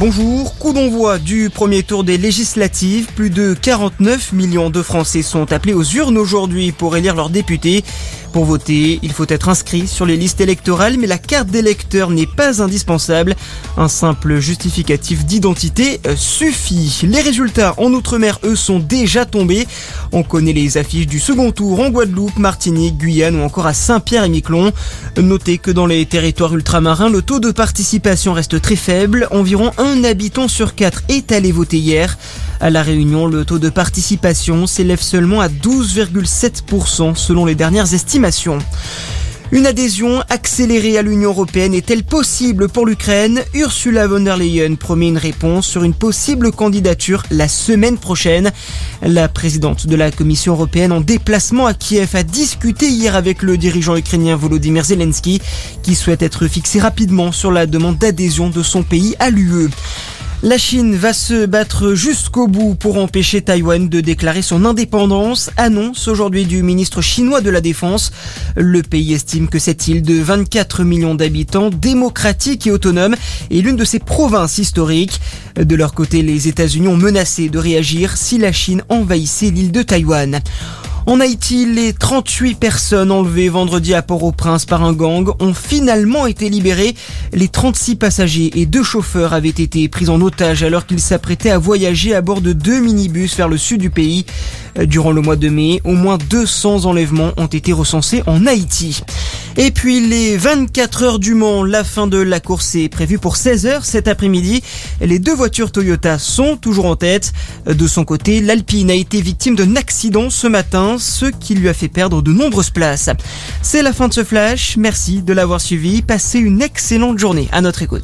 Bonjour, coup d'envoi du premier tour des législatives. Plus de 49 millions de Français sont appelés aux urnes aujourd'hui pour élire leurs députés. Pour voter, il faut être inscrit sur les listes électorales, mais la carte d'électeur n'est pas indispensable. Un simple justificatif d'identité euh, suffit. Les résultats en Outre-mer, eux, sont déjà tombés. On connaît les affiches du second tour en Guadeloupe, Martinique, Guyane ou encore à Saint-Pierre et Miquelon. Notez que dans les territoires ultramarins, le taux de participation reste très faible. Environ un habitant sur quatre est allé voter hier. À La Réunion, le taux de participation s'élève seulement à 12,7% selon les dernières estimations. Une adhésion accélérée à l'Union européenne est-elle possible pour l'Ukraine? Ursula von der Leyen promet une réponse sur une possible candidature la semaine prochaine. La présidente de la Commission européenne en déplacement à Kiev a discuté hier avec le dirigeant ukrainien Volodymyr Zelensky qui souhaite être fixé rapidement sur la demande d'adhésion de son pays à l'UE. La Chine va se battre jusqu'au bout pour empêcher Taïwan de déclarer son indépendance, annonce aujourd'hui du ministre chinois de la Défense. Le pays estime que cette île de 24 millions d'habitants, démocratique et autonome, est l'une de ses provinces historiques. De leur côté, les États-Unis ont menacé de réagir si la Chine envahissait l'île de Taïwan. En Haïti, les 38 personnes enlevées vendredi à Port-au-Prince par un gang ont finalement été libérées. Les 36 passagers et deux chauffeurs avaient été pris en otage alors qu'ils s'apprêtaient à voyager à bord de deux minibus vers le sud du pays. Durant le mois de mai, au moins 200 enlèvements ont été recensés en Haïti. Et puis les 24 heures du Mans, la fin de la course est prévue pour 16 heures cet après-midi. Les deux voitures Toyota sont toujours en tête. De son côté, l'Alpine a été victime d'un accident ce matin, ce qui lui a fait perdre de nombreuses places. C'est la fin de ce flash. Merci de l'avoir suivi. Passez une excellente journée à notre écoute.